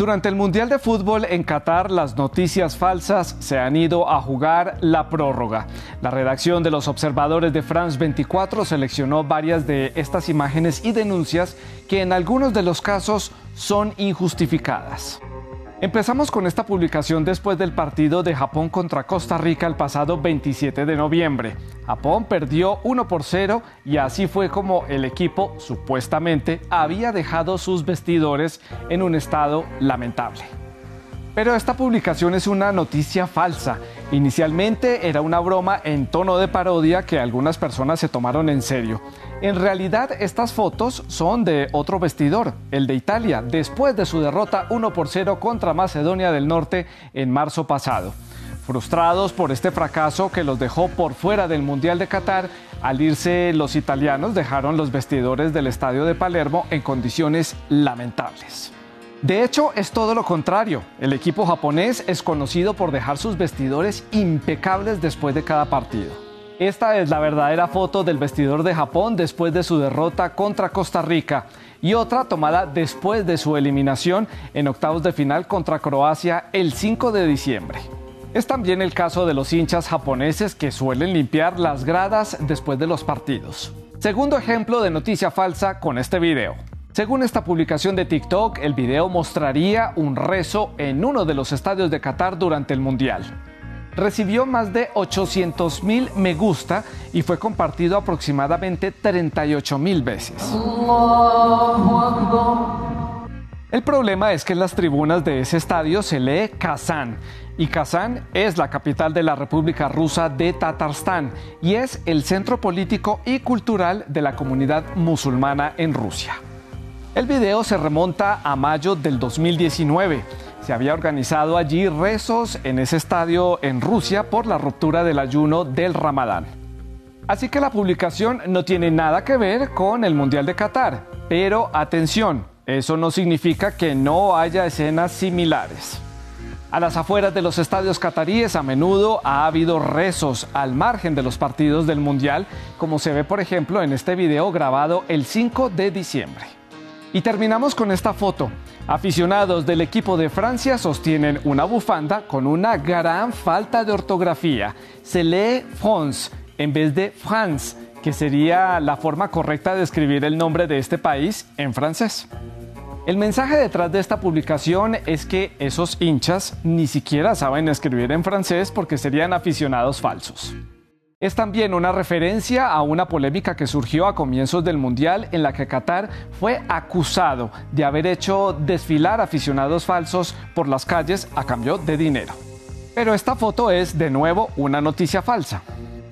Durante el Mundial de Fútbol en Qatar, las noticias falsas se han ido a jugar la prórroga. La redacción de los observadores de France 24 seleccionó varias de estas imágenes y denuncias que en algunos de los casos son injustificadas. Empezamos con esta publicación después del partido de Japón contra Costa Rica el pasado 27 de noviembre. Japón perdió 1 por 0 y así fue como el equipo supuestamente había dejado sus vestidores en un estado lamentable. Pero esta publicación es una noticia falsa. Inicialmente era una broma en tono de parodia que algunas personas se tomaron en serio. En realidad estas fotos son de otro vestidor, el de Italia, después de su derrota 1 por 0 contra Macedonia del Norte en marzo pasado. Frustrados por este fracaso que los dejó por fuera del Mundial de Qatar, al irse los italianos dejaron los vestidores del estadio de Palermo en condiciones lamentables. De hecho, es todo lo contrario. El equipo japonés es conocido por dejar sus vestidores impecables después de cada partido. Esta es la verdadera foto del vestidor de Japón después de su derrota contra Costa Rica y otra tomada después de su eliminación en octavos de final contra Croacia el 5 de diciembre. Es también el caso de los hinchas japoneses que suelen limpiar las gradas después de los partidos. Segundo ejemplo de noticia falsa con este video. Según esta publicación de TikTok, el video mostraría un rezo en uno de los estadios de Qatar durante el Mundial. Recibió más de 800 mil me gusta y fue compartido aproximadamente 38 mil veces. El problema es que en las tribunas de ese estadio se lee Kazán y Kazán es la capital de la República Rusa de Tatarstán y es el centro político y cultural de la comunidad musulmana en Rusia. El video se remonta a mayo del 2019. Se había organizado allí rezos en ese estadio en Rusia por la ruptura del ayuno del Ramadán. Así que la publicación no tiene nada que ver con el Mundial de Qatar. Pero atención, eso no significa que no haya escenas similares. A las afueras de los estadios cataríes a menudo ha habido rezos al margen de los partidos del Mundial, como se ve por ejemplo en este video grabado el 5 de diciembre. Y terminamos con esta foto. Aficionados del equipo de Francia sostienen una bufanda con una gran falta de ortografía. Se lee France en vez de France, que sería la forma correcta de escribir el nombre de este país en francés. El mensaje detrás de esta publicación es que esos hinchas ni siquiera saben escribir en francés porque serían aficionados falsos. Es también una referencia a una polémica que surgió a comienzos del Mundial en la que Qatar fue acusado de haber hecho desfilar aficionados falsos por las calles a cambio de dinero. Pero esta foto es de nuevo una noticia falsa.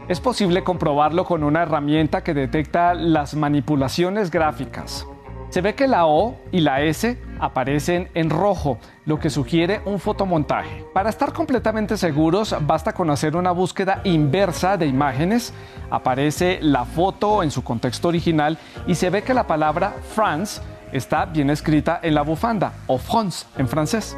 Es posible comprobarlo con una herramienta que detecta las manipulaciones gráficas. Se ve que la O y la S aparecen en rojo, lo que sugiere un fotomontaje. Para estar completamente seguros, basta con hacer una búsqueda inversa de imágenes. Aparece la foto en su contexto original y se ve que la palabra France está bien escrita en la bufanda, o France en francés.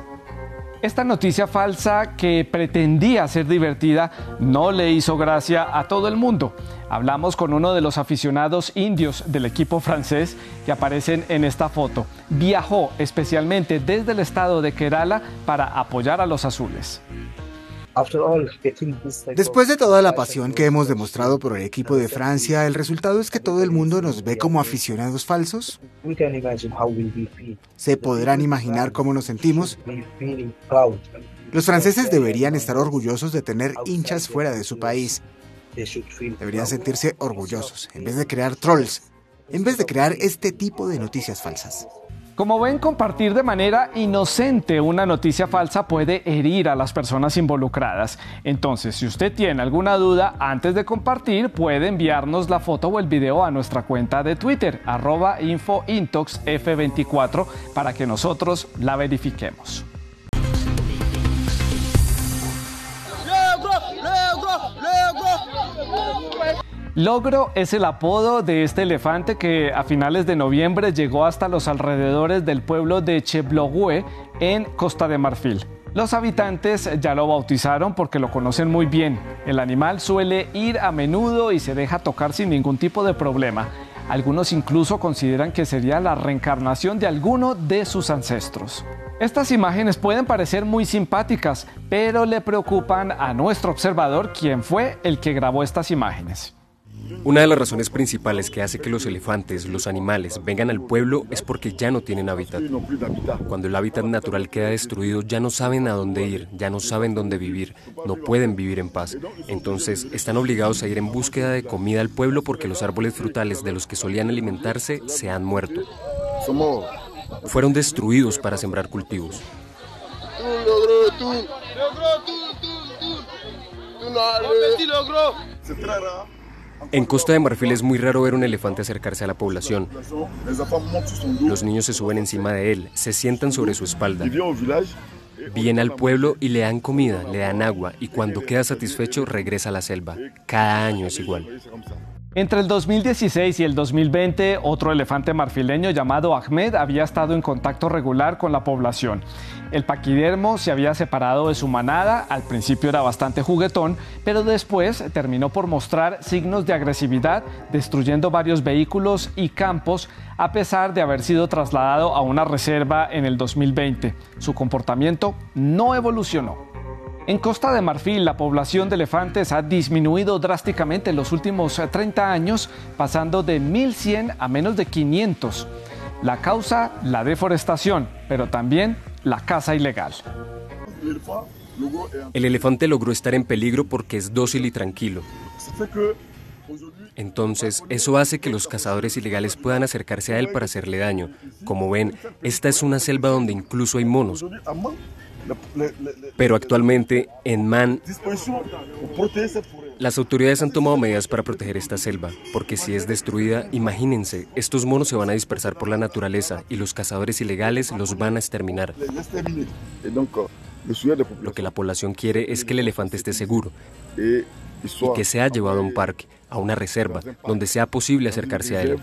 Esta noticia falsa que pretendía ser divertida no le hizo gracia a todo el mundo. Hablamos con uno de los aficionados indios del equipo francés que aparecen en esta foto. Viajó especialmente desde el estado de Kerala para apoyar a los azules. Después de toda la pasión que hemos demostrado por el equipo de Francia, ¿el resultado es que todo el mundo nos ve como aficionados falsos? ¿Se podrán imaginar cómo nos sentimos? Los franceses deberían estar orgullosos de tener hinchas fuera de su país. Deberían sentirse orgullosos, en vez de crear trolls, en vez de crear este tipo de noticias falsas. Como ven, compartir de manera inocente una noticia falsa puede herir a las personas involucradas. Entonces, si usted tiene alguna duda, antes de compartir, puede enviarnos la foto o el video a nuestra cuenta de Twitter, arroba infointoxf24, para que nosotros la verifiquemos. Logro es el apodo de este elefante que a finales de noviembre llegó hasta los alrededores del pueblo de Cheblogue en Costa de Marfil. Los habitantes ya lo bautizaron porque lo conocen muy bien. El animal suele ir a menudo y se deja tocar sin ningún tipo de problema. Algunos incluso consideran que sería la reencarnación de alguno de sus ancestros. Estas imágenes pueden parecer muy simpáticas, pero le preocupan a nuestro observador, quien fue el que grabó estas imágenes. Una de las razones principales que hace que los elefantes, los animales, vengan al pueblo es porque ya no tienen hábitat. Cuando el hábitat natural queda destruido, ya no saben a dónde ir, ya no saben dónde vivir, no pueden vivir en paz. Entonces, están obligados a ir en búsqueda de comida al pueblo porque los árboles frutales de los que solían alimentarse se han muerto. Fueron destruidos para sembrar cultivos. En Costa de Marfil es muy raro ver un elefante acercarse a la población. Los niños se suben encima de él, se sientan sobre su espalda. Viene al pueblo y le dan comida, le dan agua y cuando queda satisfecho regresa a la selva. Cada año es igual. Entre el 2016 y el 2020, otro elefante marfileño llamado Ahmed había estado en contacto regular con la población. El paquidermo se había separado de su manada, al principio era bastante juguetón, pero después terminó por mostrar signos de agresividad, destruyendo varios vehículos y campos, a pesar de haber sido trasladado a una reserva en el 2020. Su comportamiento no evolucionó. En Costa de Marfil, la población de elefantes ha disminuido drásticamente en los últimos 30 eh, años, pasando de 1.100 a menos de 500. La causa, la deforestación, pero también la caza ilegal. El elefante logró estar en peligro porque es dócil y tranquilo. Entonces, eso hace que los cazadores ilegales puedan acercarse a él para hacerle daño. Como ven, esta es una selva donde incluso hay monos. Pero actualmente, en Man, las autoridades han tomado medidas para proteger esta selva, porque si es destruida, imagínense, estos monos se van a dispersar por la naturaleza y los cazadores ilegales los van a exterminar. Lo que la población quiere es que el elefante esté seguro y que sea llevado a un parque, a una reserva, donde sea posible acercarse a él.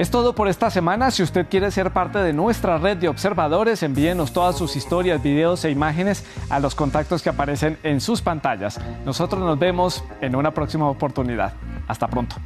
Es todo por esta semana. Si usted quiere ser parte de nuestra red de observadores, envíenos todas sus historias, videos e imágenes a los contactos que aparecen en sus pantallas. Nosotros nos vemos en una próxima oportunidad. Hasta pronto.